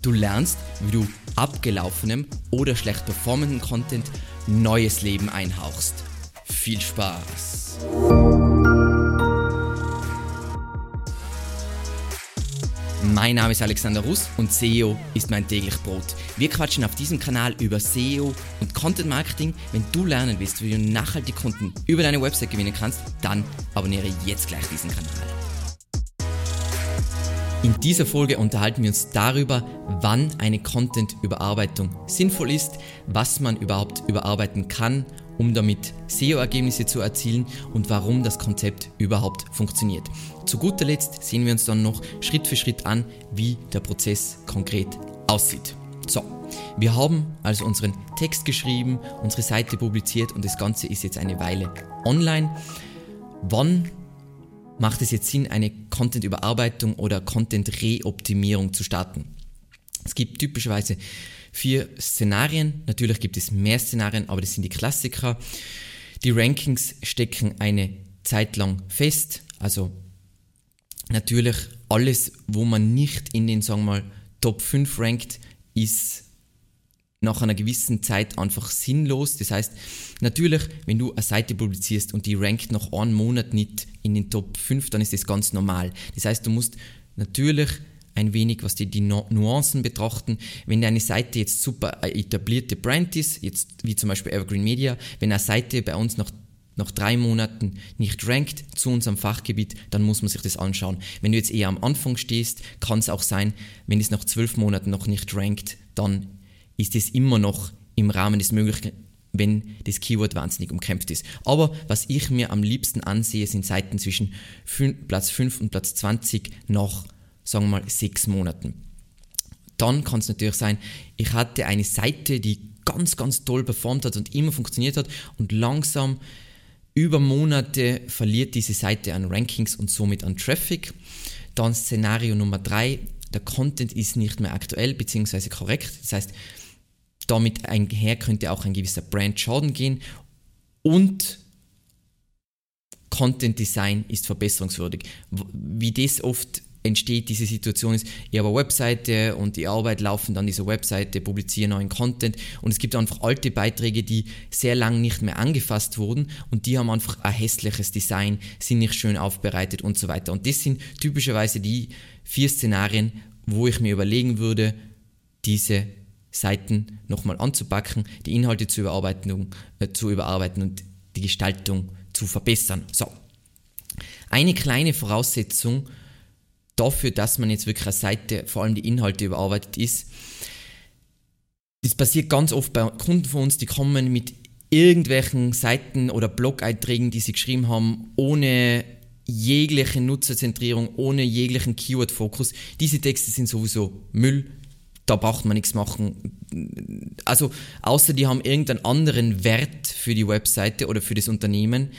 Du lernst, wie du abgelaufenem oder schlecht performenden Content neues Leben einhauchst. Viel Spaß! Mein Name ist Alexander Russ und SEO ist mein täglich Brot. Wir quatschen auf diesem Kanal über SEO und Content Marketing. Wenn du lernen willst, wie du nachhaltig Kunden über deine Website gewinnen kannst, dann abonniere jetzt gleich diesen Kanal. In dieser Folge unterhalten wir uns darüber, wann eine Content-Überarbeitung sinnvoll ist, was man überhaupt überarbeiten kann, um damit SEO-Ergebnisse zu erzielen und warum das Konzept überhaupt funktioniert. Zu guter Letzt sehen wir uns dann noch Schritt für Schritt an, wie der Prozess konkret aussieht. So, wir haben also unseren Text geschrieben, unsere Seite publiziert und das Ganze ist jetzt eine Weile online. Wann macht es jetzt Sinn, eine Content-Überarbeitung oder Content-Reoptimierung zu starten. Es gibt typischerweise vier Szenarien. Natürlich gibt es mehr Szenarien, aber das sind die Klassiker. Die Rankings stecken eine Zeit lang fest. Also natürlich alles, wo man nicht in den, sagen wir mal, Top 5 rankt, ist nach einer gewissen Zeit einfach sinnlos. Das heißt, natürlich, wenn du eine Seite publizierst und die rankt nach einem Monat nicht in den Top 5, dann ist das ganz normal. Das heißt, du musst natürlich ein wenig, was die, die Nuancen betrachten. Wenn deine Seite jetzt super etablierte Brand ist, jetzt wie zum Beispiel Evergreen Media, wenn eine Seite bei uns nach nach drei Monaten nicht rankt zu unserem Fachgebiet, dann muss man sich das anschauen. Wenn du jetzt eher am Anfang stehst, kann es auch sein, wenn es nach zwölf Monaten noch nicht rankt, dann ist es immer noch im Rahmen des Möglichen, wenn das Keyword wahnsinnig umkämpft ist. Aber was ich mir am liebsten ansehe, sind Seiten zwischen Platz 5 und Platz 20 nach, sagen wir mal, sechs Monaten. Dann kann es natürlich sein, ich hatte eine Seite, die ganz, ganz toll performt hat und immer funktioniert hat und langsam über Monate verliert diese Seite an Rankings und somit an Traffic. Dann Szenario Nummer 3, der Content ist nicht mehr aktuell bzw. korrekt. Das heißt, damit einher könnte auch ein gewisser Brand Schaden gehen und Content Design ist verbesserungswürdig. Wie das oft entsteht, diese Situation ist, ich habe eine Webseite und die Arbeit laufen dann diese Webseite, publiziere neuen Content und es gibt einfach alte Beiträge, die sehr lang nicht mehr angefasst wurden und die haben einfach ein hässliches Design, sind nicht schön aufbereitet und so weiter. Und das sind typischerweise die vier Szenarien, wo ich mir überlegen würde, diese Seiten nochmal anzupacken, die Inhalte zu überarbeiten, äh, zu überarbeiten und die Gestaltung zu verbessern. So. Eine kleine Voraussetzung dafür, dass man jetzt wirklich eine Seite, vor allem die Inhalte überarbeitet ist, das passiert ganz oft bei Kunden von uns, die kommen mit irgendwelchen Seiten oder Blog-Einträgen, die sie geschrieben haben, ohne jegliche Nutzerzentrierung, ohne jeglichen Keyword-Fokus. Diese Texte sind sowieso Müll, da braucht man nichts machen. Also, außer die haben irgendeinen anderen Wert für die Webseite oder für das Unternehmen,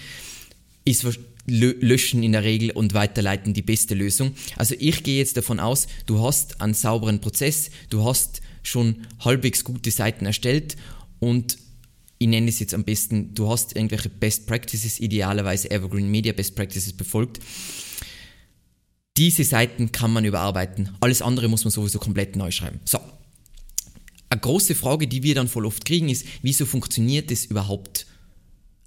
ist Löschen in der Regel und Weiterleiten die beste Lösung. Also ich gehe jetzt davon aus, du hast einen sauberen Prozess, du hast schon halbwegs gute Seiten erstellt und ich nenne es jetzt am besten, du hast irgendwelche Best Practices, idealerweise Evergreen Media Best Practices befolgt diese Seiten kann man überarbeiten. Alles andere muss man sowieso komplett neu schreiben. So. Eine große Frage, die wir dann voll oft kriegen, ist, wieso funktioniert es überhaupt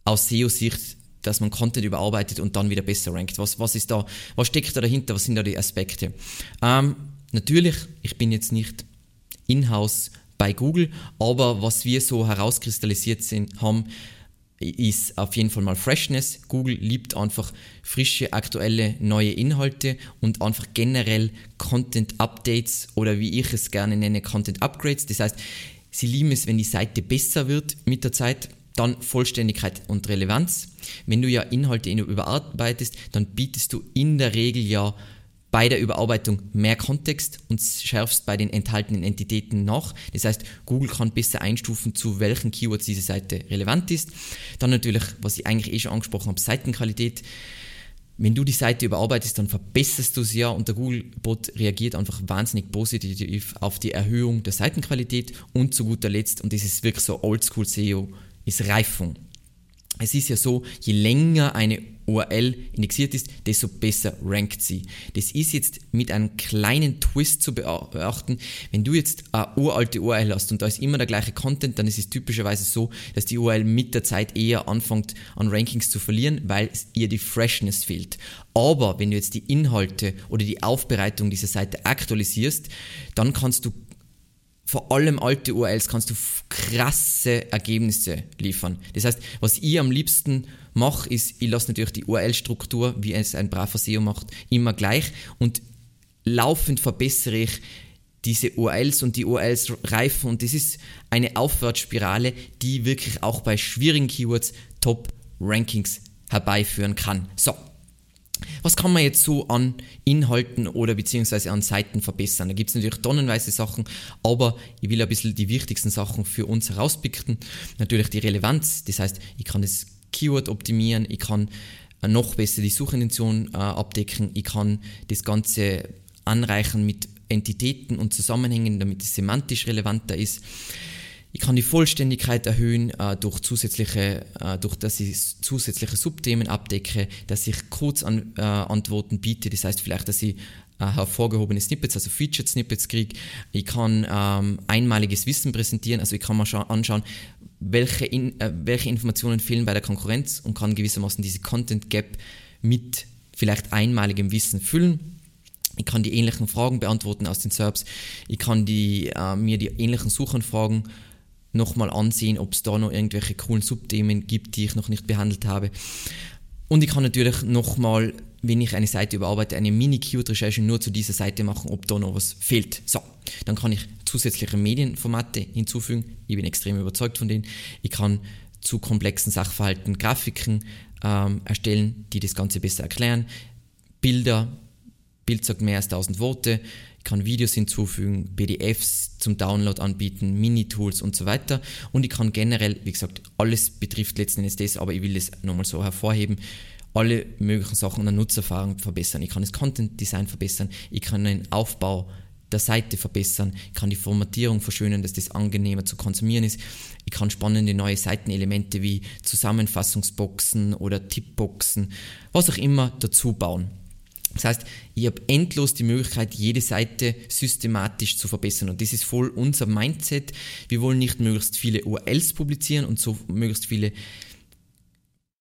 aus SEO-Sicht, dass man Content überarbeitet und dann wieder besser rankt? Was, was ist da, was steckt da dahinter? Was sind da die Aspekte? Ähm, natürlich, ich bin jetzt nicht in-house bei Google, aber was wir so herauskristallisiert sind, haben, ist auf jeden Fall mal Freshness. Google liebt einfach frische, aktuelle, neue Inhalte und einfach generell Content Updates oder wie ich es gerne nenne, Content Upgrades. Das heißt, sie lieben es, wenn die Seite besser wird mit der Zeit. Dann Vollständigkeit und Relevanz. Wenn du ja Inhalte überarbeitest, dann bietest du in der Regel ja bei der Überarbeitung mehr Kontext und schärfst bei den enthaltenen Entitäten nach. Das heißt, Google kann besser einstufen, zu welchen Keywords diese Seite relevant ist. Dann natürlich, was ich eigentlich eh schon angesprochen habe, Seitenqualität. Wenn du die Seite überarbeitest, dann verbesserst du sie ja und der Google-Bot reagiert einfach wahnsinnig positiv auf die Erhöhung der Seitenqualität und zu guter Letzt, und das ist wirklich so Oldschool SEO, ist Reifung. Es ist ja so, je länger eine URL indexiert ist, desto besser rankt sie. Das ist jetzt mit einem kleinen Twist zu beachten. Wenn du jetzt eine uralte URL hast und da ist immer der gleiche Content, dann ist es typischerweise so, dass die URL mit der Zeit eher anfängt an Rankings zu verlieren, weil ihr die Freshness fehlt. Aber wenn du jetzt die Inhalte oder die Aufbereitung dieser Seite aktualisierst, dann kannst du vor allem alte URLs kannst du krasse Ergebnisse liefern. Das heißt, was ich am liebsten mache, ist, ich lasse natürlich die URL-Struktur, wie es ein braver SEO macht, immer gleich und laufend verbessere ich diese URLs und die URLs reifen und das ist eine Aufwärtsspirale, die wirklich auch bei schwierigen Keywords Top-Rankings herbeiführen kann. So, was kann man jetzt so an Inhalten oder beziehungsweise an Seiten verbessern? Da gibt es natürlich tonnenweise Sachen, aber ich will ein bisschen die wichtigsten Sachen für uns herauspicken. Natürlich die Relevanz, das heißt, ich kann das Keyword optimieren, ich kann noch besser die Suchintention äh, abdecken, ich kann das Ganze anreichen mit Entitäten und Zusammenhängen, damit es semantisch relevanter ist. Ich kann die Vollständigkeit erhöhen äh, durch zusätzliche, äh, durch dass ich zusätzliche Subthemen abdecke, dass ich Kurzantworten äh, biete. Das heißt vielleicht, dass ich äh, hervorgehobene Snippets, also Featured Snippets kriege. Ich kann ähm, einmaliges Wissen präsentieren, also ich kann mal anschauen, welche, in, äh, welche Informationen fehlen bei der Konkurrenz und kann gewissermaßen diese Content Gap mit vielleicht einmaligem Wissen füllen. Ich kann die ähnlichen Fragen beantworten aus den SERPs. Ich kann die, äh, mir die ähnlichen Suchanfragen nochmal ansehen, ob es da noch irgendwelche coolen Subthemen gibt, die ich noch nicht behandelt habe. Und ich kann natürlich nochmal, wenn ich eine Seite überarbeite, eine Mini-Keyword-Recherche nur zu dieser Seite machen, ob da noch was fehlt. So, dann kann ich zusätzliche Medienformate hinzufügen. Ich bin extrem überzeugt von denen. Ich kann zu komplexen Sachverhalten Grafiken ähm, erstellen, die das Ganze besser erklären. Bilder, Bild sagt mehr als 1000 Worte. Ich kann Videos hinzufügen, PDFs zum Download anbieten, Mini-Tools und so weiter. Und ich kann generell, wie gesagt, alles betrifft letzten Endes das, aber ich will das nochmal so hervorheben, alle möglichen Sachen der Nutzererfahrung verbessern. Ich kann das Content Design verbessern, ich kann den Aufbau der Seite verbessern, ich kann die Formatierung verschönern, dass das angenehmer zu konsumieren ist. Ich kann spannende neue Seitenelemente wie Zusammenfassungsboxen oder Tippboxen, was auch immer dazu bauen. Das heißt, ich habe endlos die Möglichkeit, jede Seite systematisch zu verbessern. Und das ist voll unser Mindset. Wir wollen nicht möglichst viele URLs publizieren und so möglichst viele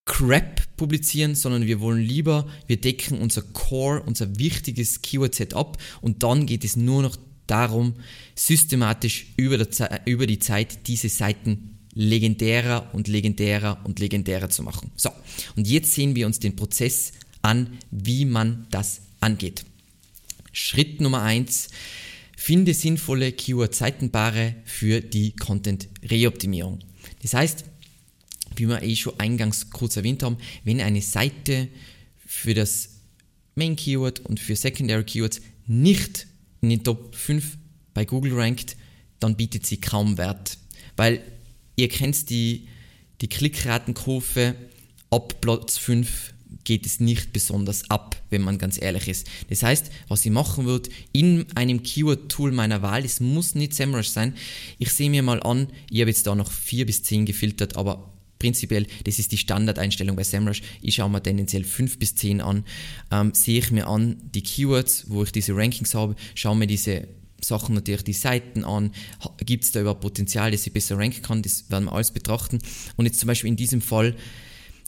Crap publizieren, sondern wir wollen lieber, wir decken unser Core, unser wichtiges Keyword-Set ab und dann geht es nur noch darum, systematisch über, über die Zeit diese Seiten legendärer und legendärer und legendärer zu machen. So, und jetzt sehen wir uns den Prozess an, wie man das angeht. Schritt Nummer eins: Finde sinnvolle Keyword-Seitenpaare für die Content-Reoptimierung. Das heißt, wie wir eh schon eingangs kurz erwähnt haben, wenn eine Seite für das Main Keyword und für Secondary Keywords nicht in den Top 5 bei Google rankt, dann bietet sie kaum Wert. Weil ihr kennt die, die Klickratenkurve ab Platz 5 geht es nicht besonders ab, wenn man ganz ehrlich ist. Das heißt, was ich machen würde, in einem Keyword-Tool meiner Wahl, es muss nicht SEMrush sein, ich sehe mir mal an, ich habe jetzt da noch 4 bis 10 gefiltert, aber prinzipiell, das ist die Standardeinstellung bei SEMrush, ich schaue mir tendenziell 5 bis 10 an, ähm, sehe ich mir an die Keywords, wo ich diese Rankings habe, schaue mir diese Sachen natürlich die Seiten an, gibt es da überhaupt Potenzial, dass ich besser ranken kann, das werden wir alles betrachten. Und jetzt zum Beispiel in diesem Fall,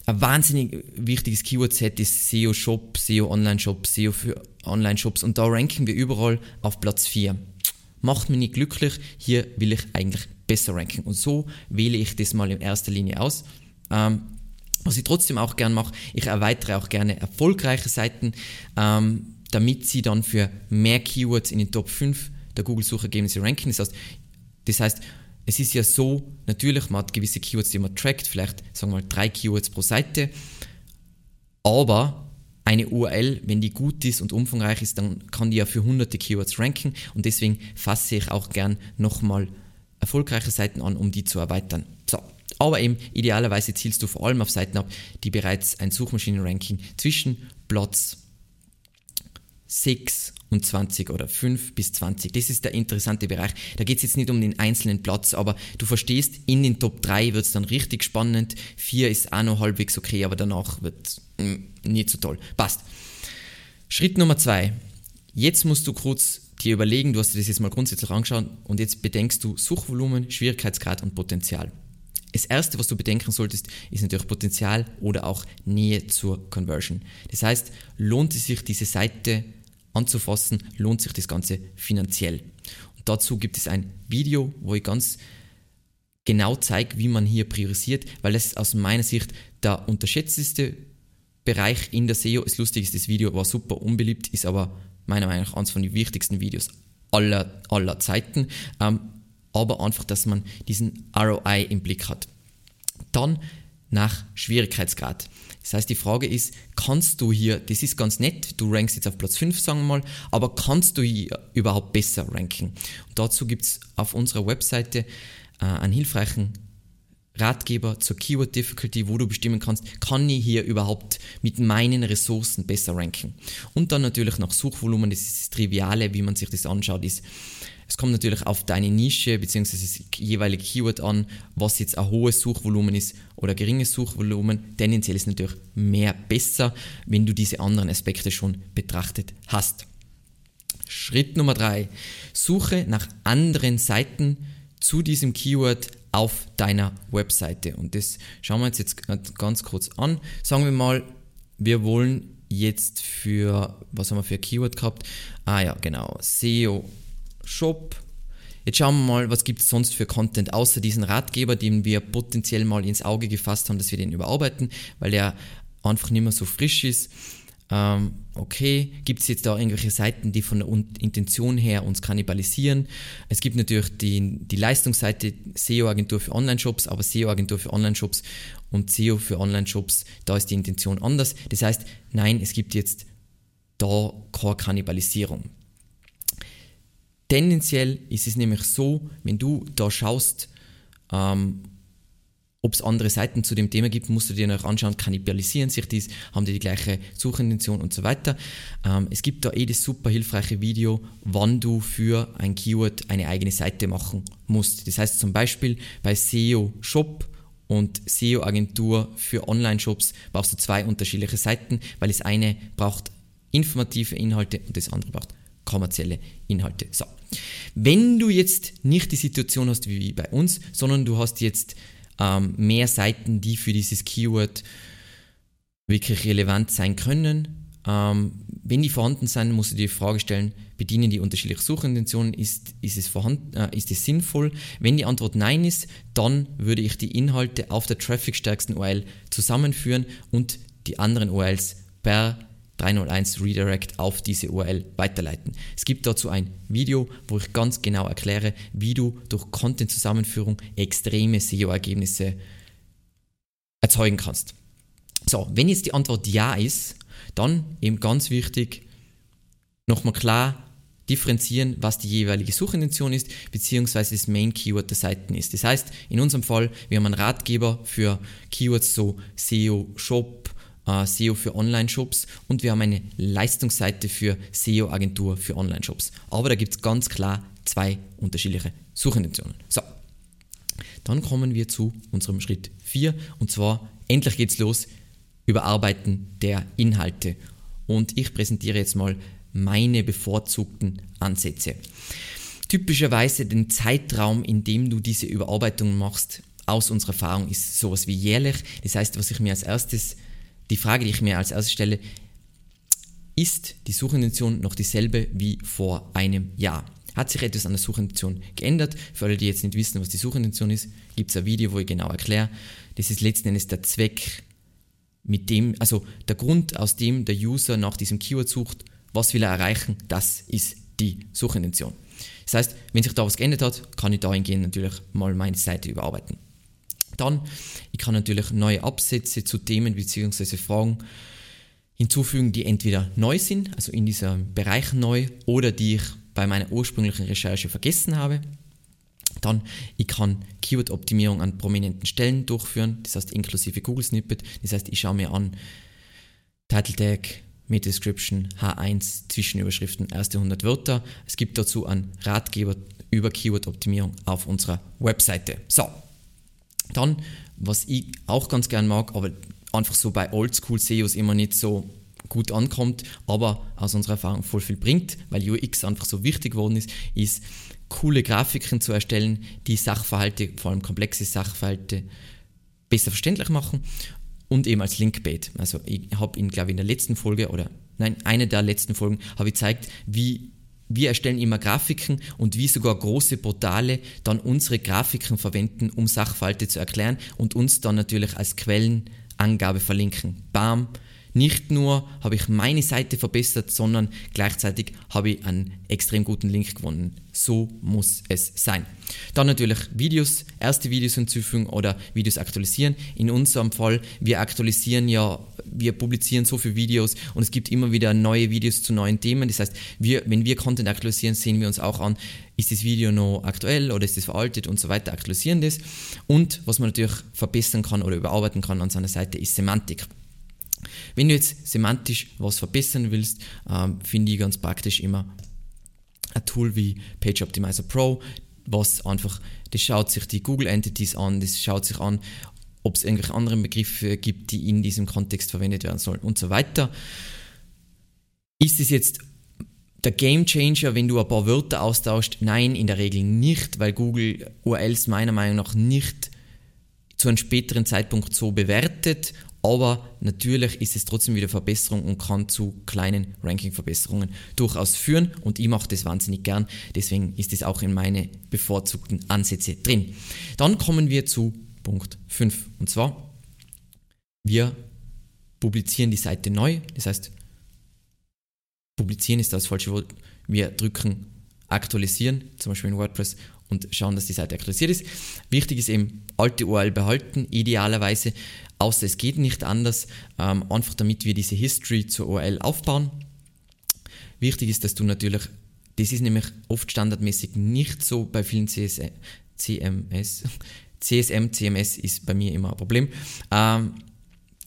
ein wahnsinnig wichtiges Keyword-Set ist SEO-Shop, SEO-Online-Shop, SEO für Online-Shops und da ranken wir überall auf Platz 4. Macht mich nicht glücklich, hier will ich eigentlich besser ranken und so wähle ich das mal in erster Linie aus. Ähm, was ich trotzdem auch gern mache, ich erweitere auch gerne erfolgreiche Seiten, ähm, damit sie dann für mehr Keywords in den Top 5 der Google-Suchergebnisse ranken. Das heißt, das heißt es ist ja so, natürlich, man hat gewisse Keywords, die man trackt, vielleicht sagen wir mal drei Keywords pro Seite, aber eine URL, wenn die gut ist und umfangreich ist, dann kann die ja für hunderte Keywords ranken und deswegen fasse ich auch gern nochmal erfolgreiche Seiten an, um die zu erweitern. So. Aber eben idealerweise zielst du vor allem auf Seiten ab, die bereits ein Suchmaschinenranking zwischen Platz 6 und 20 oder 5 bis 20. Das ist der interessante Bereich. Da geht es jetzt nicht um den einzelnen Platz, aber du verstehst, in den Top 3 wird es dann richtig spannend. 4 ist auch noch halbwegs okay, aber danach wird mh, mm, nicht so toll. Passt. Schritt Nummer 2. Jetzt musst du kurz dir überlegen, du hast dir das jetzt mal grundsätzlich angeschaut und jetzt bedenkst du Suchvolumen, Schwierigkeitsgrad und Potenzial. Das erste, was du bedenken solltest, ist natürlich Potenzial oder auch Nähe zur Conversion. Das heißt, lohnt es sich, diese Seite anzufassen, lohnt sich das Ganze finanziell. Und dazu gibt es ein Video, wo ich ganz genau zeige, wie man hier priorisiert, weil das aus meiner Sicht der unterschätzteste Bereich in der SEO. Das Lustige ist, das Video war super unbeliebt, ist aber meiner Meinung nach eines von den wichtigsten Videos aller, aller Zeiten. Ähm, aber einfach, dass man diesen ROI im Blick hat. Dann nach Schwierigkeitsgrad. Das heißt, die Frage ist, kannst du hier, das ist ganz nett, du rankst jetzt auf Platz 5, sagen wir mal, aber kannst du hier überhaupt besser ranken? Und dazu gibt es auf unserer Webseite äh, einen hilfreichen Ratgeber zur Keyword Difficulty, wo du bestimmen kannst, kann ich hier überhaupt mit meinen Ressourcen besser ranken. Und dann natürlich nach Suchvolumen, das ist das Triviale, wie man sich das anschaut, ist, es kommt natürlich auf deine Nische bzw. das jeweilige Keyword an, was jetzt ein hohes Suchvolumen ist oder geringes Suchvolumen. Tendenziell ist natürlich mehr besser, wenn du diese anderen Aspekte schon betrachtet hast. Schritt Nummer drei: Suche nach anderen Seiten zu diesem Keyword auf deiner Webseite. Und das schauen wir uns jetzt ganz kurz an. Sagen wir mal, wir wollen jetzt für, was haben wir für ein Keyword gehabt? Ah ja, genau, SEO Shop. Jetzt schauen wir mal, was gibt es sonst für Content, außer diesen Ratgeber, den wir potenziell mal ins Auge gefasst haben, dass wir den überarbeiten, weil der einfach nicht mehr so frisch ist. Ähm, okay, gibt es jetzt da irgendwelche Seiten, die von der Intention her uns kannibalisieren? Es gibt natürlich die, die Leistungsseite SEO-Agentur für Online-Shops, aber SEO-Agentur für Online-Shops und SEO für Online-Shops, da ist die Intention anders. Das heißt, nein, es gibt jetzt da keine Kannibalisierung. Tendenziell ist es nämlich so, wenn du da schaust, ähm, ob es andere Seiten zu dem Thema gibt, musst du dir noch anschauen, kannibalisieren sich dies, haben die die gleiche Suchintention und so weiter. Ähm, es gibt da eh das super hilfreiche Video, wann du für ein Keyword eine eigene Seite machen musst. Das heißt zum Beispiel bei SEO Shop und SEO Agentur für Online-Shops brauchst du zwei unterschiedliche Seiten, weil das eine braucht informative Inhalte und das andere braucht kommerzielle Inhalte. So. Wenn du jetzt nicht die Situation hast wie bei uns, sondern du hast jetzt ähm, mehr Seiten, die für dieses Keyword wirklich relevant sein können, ähm, wenn die vorhanden sind, musst du dir die Frage stellen, bedienen die unterschiedliche Suchintentionen, ist, ist, es vorhanden, äh, ist es sinnvoll? Wenn die Antwort Nein ist, dann würde ich die Inhalte auf der trafficstärksten URL zusammenführen und die anderen URLs per 301 Redirect auf diese URL weiterleiten. Es gibt dazu ein Video, wo ich ganz genau erkläre, wie du durch Content-Zusammenführung extreme SEO-Ergebnisse erzeugen kannst. So, wenn jetzt die Antwort Ja ist, dann eben ganz wichtig, nochmal klar differenzieren, was die jeweilige Suchintention ist, beziehungsweise das Main Keyword der Seiten ist. Das heißt, in unserem Fall, wir haben einen Ratgeber für Keywords so SEO, Shop, äh, SEO für Online-Shops und wir haben eine Leistungsseite für SEO-Agentur für Online-Shops. Aber da gibt es ganz klar zwei unterschiedliche Suchintentionen. So, dann kommen wir zu unserem Schritt 4 und zwar endlich geht's los, Überarbeiten der Inhalte. Und ich präsentiere jetzt mal meine bevorzugten Ansätze. Typischerweise den Zeitraum, in dem du diese Überarbeitung machst, aus unserer Erfahrung ist sowas wie jährlich. Das heißt, was ich mir als erstes die Frage, die ich mir als erstes stelle, ist die Suchintention noch dieselbe wie vor einem Jahr? Hat sich etwas an der Suchintention geändert? Für alle, die jetzt nicht wissen, was die Suchintention ist, gibt es ein Video, wo ich genau erkläre. Das ist letzten Endes der Zweck, mit dem, also der Grund, aus dem der User nach diesem Keyword sucht, was will er erreichen, das ist die Suchintention. Das heißt, wenn sich da was geändert hat, kann ich dahingehend natürlich mal meine Seite überarbeiten. Dann, ich kann natürlich neue Absätze zu Themen bzw. Fragen hinzufügen, die entweder neu sind, also in diesem Bereich neu, oder die ich bei meiner ursprünglichen Recherche vergessen habe. Dann, ich kann Keyword-Optimierung an prominenten Stellen durchführen, das heißt inklusive Google Snippet. Das heißt, ich schaue mir an Title Tag, Meta-Description H1 Zwischenüberschriften, erste 100 Wörter. Es gibt dazu einen Ratgeber über Keyword-Optimierung auf unserer Webseite. So, dann, was ich auch ganz gern mag, aber einfach so bei Oldschool-SEOs immer nicht so gut ankommt, aber aus unserer Erfahrung voll viel bringt, weil UX einfach so wichtig geworden ist, ist coole Grafiken zu erstellen, die Sachverhalte, vor allem komplexe Sachverhalte, besser verständlich machen und eben als Linkbait. Also ich habe Ihnen, glaube ich, in der letzten Folge oder nein, eine der letzten Folgen habe ich gezeigt, wie wir erstellen immer Grafiken und wie sogar große Portale dann unsere Grafiken verwenden, um Sachverhalte zu erklären und uns dann natürlich als Quellenangabe verlinken. Bam, nicht nur habe ich meine Seite verbessert, sondern gleichzeitig habe ich einen extrem guten Link gewonnen. So muss es sein. Dann natürlich Videos, erste Videos hinzufügen oder Videos aktualisieren. In unserem Fall, wir aktualisieren ja, wir publizieren so viele Videos und es gibt immer wieder neue Videos zu neuen Themen. Das heißt, wir, wenn wir Content aktualisieren, sehen wir uns auch an, ist das Video noch aktuell oder ist es veraltet und so weiter, aktualisieren das. Und was man natürlich verbessern kann oder überarbeiten kann an seiner Seite, ist Semantik. Wenn du jetzt semantisch was verbessern willst, ähm, finde ich ganz praktisch immer ein Tool wie Page Optimizer Pro, was einfach, das schaut sich die Google Entities an, das schaut sich an, ob es irgendwelche anderen Begriffe gibt, die in diesem Kontext verwendet werden sollen und so weiter. Ist es jetzt der Game Changer, wenn du ein paar Wörter austauscht? Nein, in der Regel nicht, weil Google URLs meiner Meinung nach nicht zu einem späteren Zeitpunkt so bewertet aber natürlich ist es trotzdem wieder Verbesserung und kann zu kleinen Ranking-Verbesserungen durchaus führen. Und ich mache das wahnsinnig gern, deswegen ist es auch in meine bevorzugten Ansätze drin. Dann kommen wir zu Punkt 5 und zwar, wir publizieren die Seite neu, das heißt, publizieren ist das falsche Wort, wir drücken aktualisieren, zum Beispiel in WordPress und schauen, dass die Seite aktualisiert ist. Wichtig ist eben, alte URL behalten, idealerweise außer es geht nicht anders, ähm, einfach damit wir diese History zur URL aufbauen. Wichtig ist, dass du natürlich, das ist nämlich oft standardmäßig nicht so bei vielen CS, CMS, CSM, CMS ist bei mir immer ein Problem, ähm,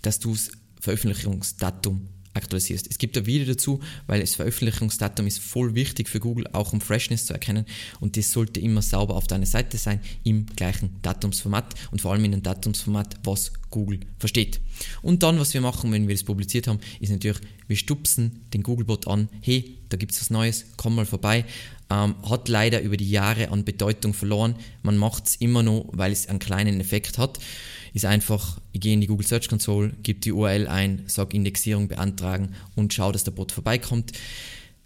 dass du das Veröffentlichungsdatum aktualisierst. Es gibt ein Video dazu, weil das Veröffentlichungsdatum ist voll wichtig für Google, auch um Freshness zu erkennen und das sollte immer sauber auf deiner Seite sein, im gleichen Datumsformat und vor allem in einem Datumsformat, was Google versteht. Und dann, was wir machen, wenn wir das publiziert haben, ist natürlich, wir stupsen den Googlebot an, hey, da gibt es was Neues, komm mal vorbei. Ähm, hat leider über die Jahre an Bedeutung verloren. Man macht es immer noch, weil es einen kleinen Effekt hat ist einfach, ich gehe in die Google Search Console, gebe die URL ein, sage Indexierung beantragen und schaue, dass der Bot vorbeikommt.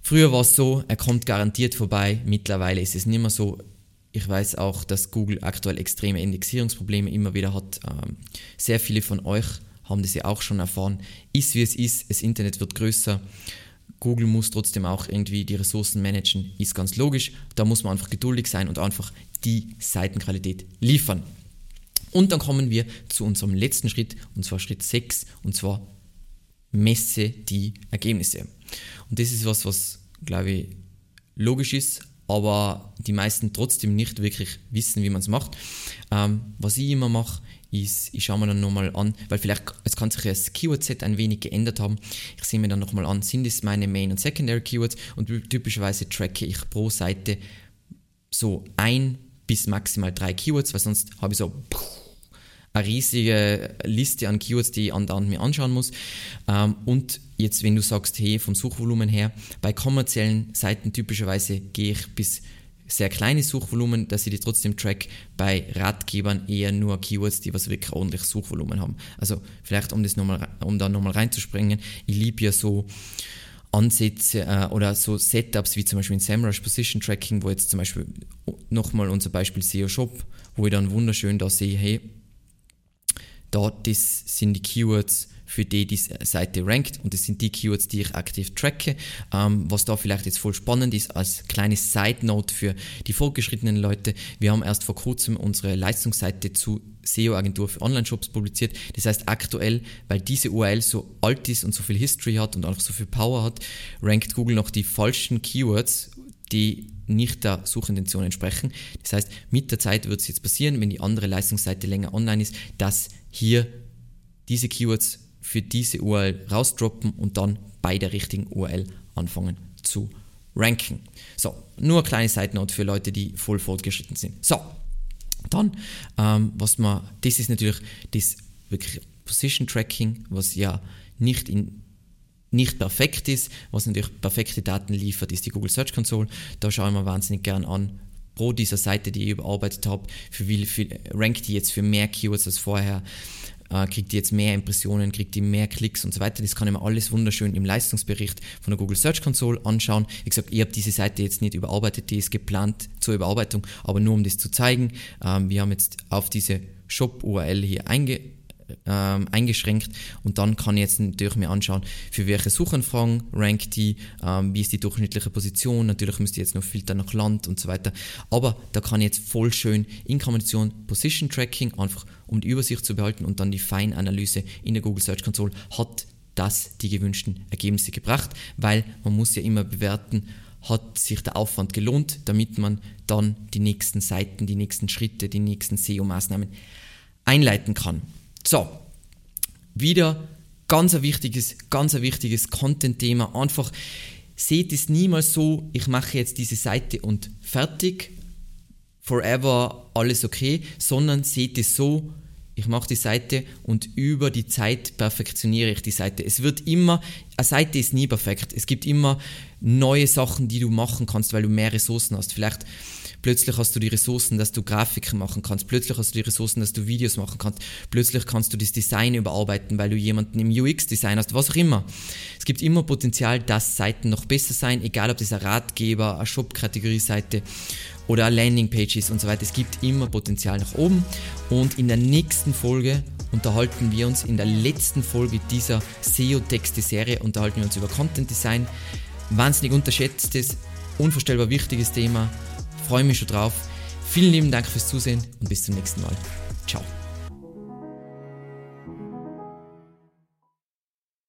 Früher war es so, er kommt garantiert vorbei, mittlerweile ist es nicht mehr so. Ich weiß auch, dass Google aktuell extreme Indexierungsprobleme immer wieder hat. Ähm, sehr viele von euch haben das ja auch schon erfahren. Ist wie es ist, das Internet wird größer. Google muss trotzdem auch irgendwie die Ressourcen managen, ist ganz logisch. Da muss man einfach geduldig sein und einfach die Seitenqualität liefern. Und dann kommen wir zu unserem letzten Schritt, und zwar Schritt 6, und zwar messe die Ergebnisse. Und das ist was, was, glaube ich, logisch ist, aber die meisten trotzdem nicht wirklich wissen, wie man es macht. Ähm, was ich immer mache, ist, ich schaue mir dann nochmal an, weil vielleicht, es kann sich das Keyword-Set ein wenig geändert haben. Ich sehe mir dann nochmal an, sind es meine Main- und Secondary Keywords und typischerweise tracke ich pro Seite so ein bis maximal drei Keywords, weil sonst habe ich so eine riesige Liste an Keywords, die ich andauernd mir anschauen muss. Ähm, und jetzt, wenn du sagst, hey, vom Suchvolumen her, bei kommerziellen Seiten typischerweise gehe ich bis sehr kleine Suchvolumen, dass ich die trotzdem track. Bei Ratgebern eher nur Keywords, die was wirklich ordentlich Suchvolumen haben. Also vielleicht, um das nochmal, um da nochmal reinzuspringen, ich liebe ja so Ansätze äh, oder so Setups wie zum Beispiel in SEMrush Position Tracking, wo jetzt zum Beispiel nochmal unser Beispiel SEO Shop, wo ich dann wunderschön da sehe, hey, da das sind die Keywords, für die die Seite rankt und das sind die Keywords, die ich aktiv tracke. Ähm, was da vielleicht jetzt voll spannend ist, als kleine Side Note für die fortgeschrittenen Leute, wir haben erst vor kurzem unsere Leistungsseite zu SEO-Agentur für Online-Shops publiziert. Das heißt aktuell, weil diese URL so alt ist und so viel History hat und auch so viel Power hat, rankt Google noch die falschen Keywords, die nicht der Suchintention entsprechen. Das heißt, mit der Zeit wird es jetzt passieren, wenn die andere Leistungsseite länger online ist, dass hier diese Keywords für diese URL rausdroppen und dann bei der richtigen URL anfangen zu ranken. So, nur eine kleine Side Note für Leute, die voll fortgeschritten sind. So, dann, ähm, was man, das ist natürlich das wirklich Position Tracking, was ja nicht in nicht perfekt ist, was natürlich perfekte Daten liefert, ist die Google Search Console. Da schaue ich mir wahnsinnig gern an, pro dieser Seite, die ich überarbeitet habe, für wie viel rankt die jetzt für mehr Keywords als vorher, äh, kriegt die jetzt mehr Impressionen, kriegt die mehr Klicks und so weiter. Das kann ich mir alles wunderschön im Leistungsbericht von der Google Search Console anschauen. Wie gesagt, ich habe diese Seite jetzt nicht überarbeitet, die ist geplant zur Überarbeitung, aber nur um das zu zeigen. Ähm, wir haben jetzt auf diese Shop-URL hier einge ähm, eingeschränkt. Und dann kann ich jetzt natürlich mir anschauen, für welche Suchanfragen rankt die, ähm, wie ist die durchschnittliche Position, natürlich müsste ich jetzt noch filtern nach Land und so weiter, aber da kann ich jetzt voll schön in Kombination Position Tracking, einfach um die Übersicht zu behalten und dann die Feinanalyse in der Google Search Console hat das die gewünschten Ergebnisse gebracht, weil man muss ja immer bewerten, hat sich der Aufwand gelohnt, damit man dann die nächsten Seiten, die nächsten Schritte, die nächsten SEO-Maßnahmen einleiten kann. So, wieder ganz ein wichtiges, ganz ein wichtiges Content-Thema. Einfach seht es niemals so, ich mache jetzt diese Seite und fertig, forever, alles okay, sondern seht es so, ich mache die Seite und über die Zeit perfektioniere ich die Seite. Es wird immer, eine Seite ist nie perfekt. Es gibt immer neue Sachen, die du machen kannst, weil du mehr Ressourcen hast. Vielleicht Plötzlich hast du die Ressourcen, dass du Grafiken machen kannst. Plötzlich hast du die Ressourcen, dass du Videos machen kannst. Plötzlich kannst du das Design überarbeiten, weil du jemanden im UX-Design hast, was auch immer. Es gibt immer Potenzial, dass Seiten noch besser sein, egal ob das ein Ratgeber, eine Shop-Kategorie-Seite oder eine Landingpage ist und so weiter. Es gibt immer Potenzial nach oben. Und in der nächsten Folge unterhalten wir uns, in der letzten Folge dieser SEO-Texte-Serie, unterhalten wir uns über Content Design. Wahnsinnig unterschätztes, unvorstellbar wichtiges Thema freue mich schon drauf. Vielen lieben Dank fürs Zusehen und bis zum nächsten Mal. Ciao.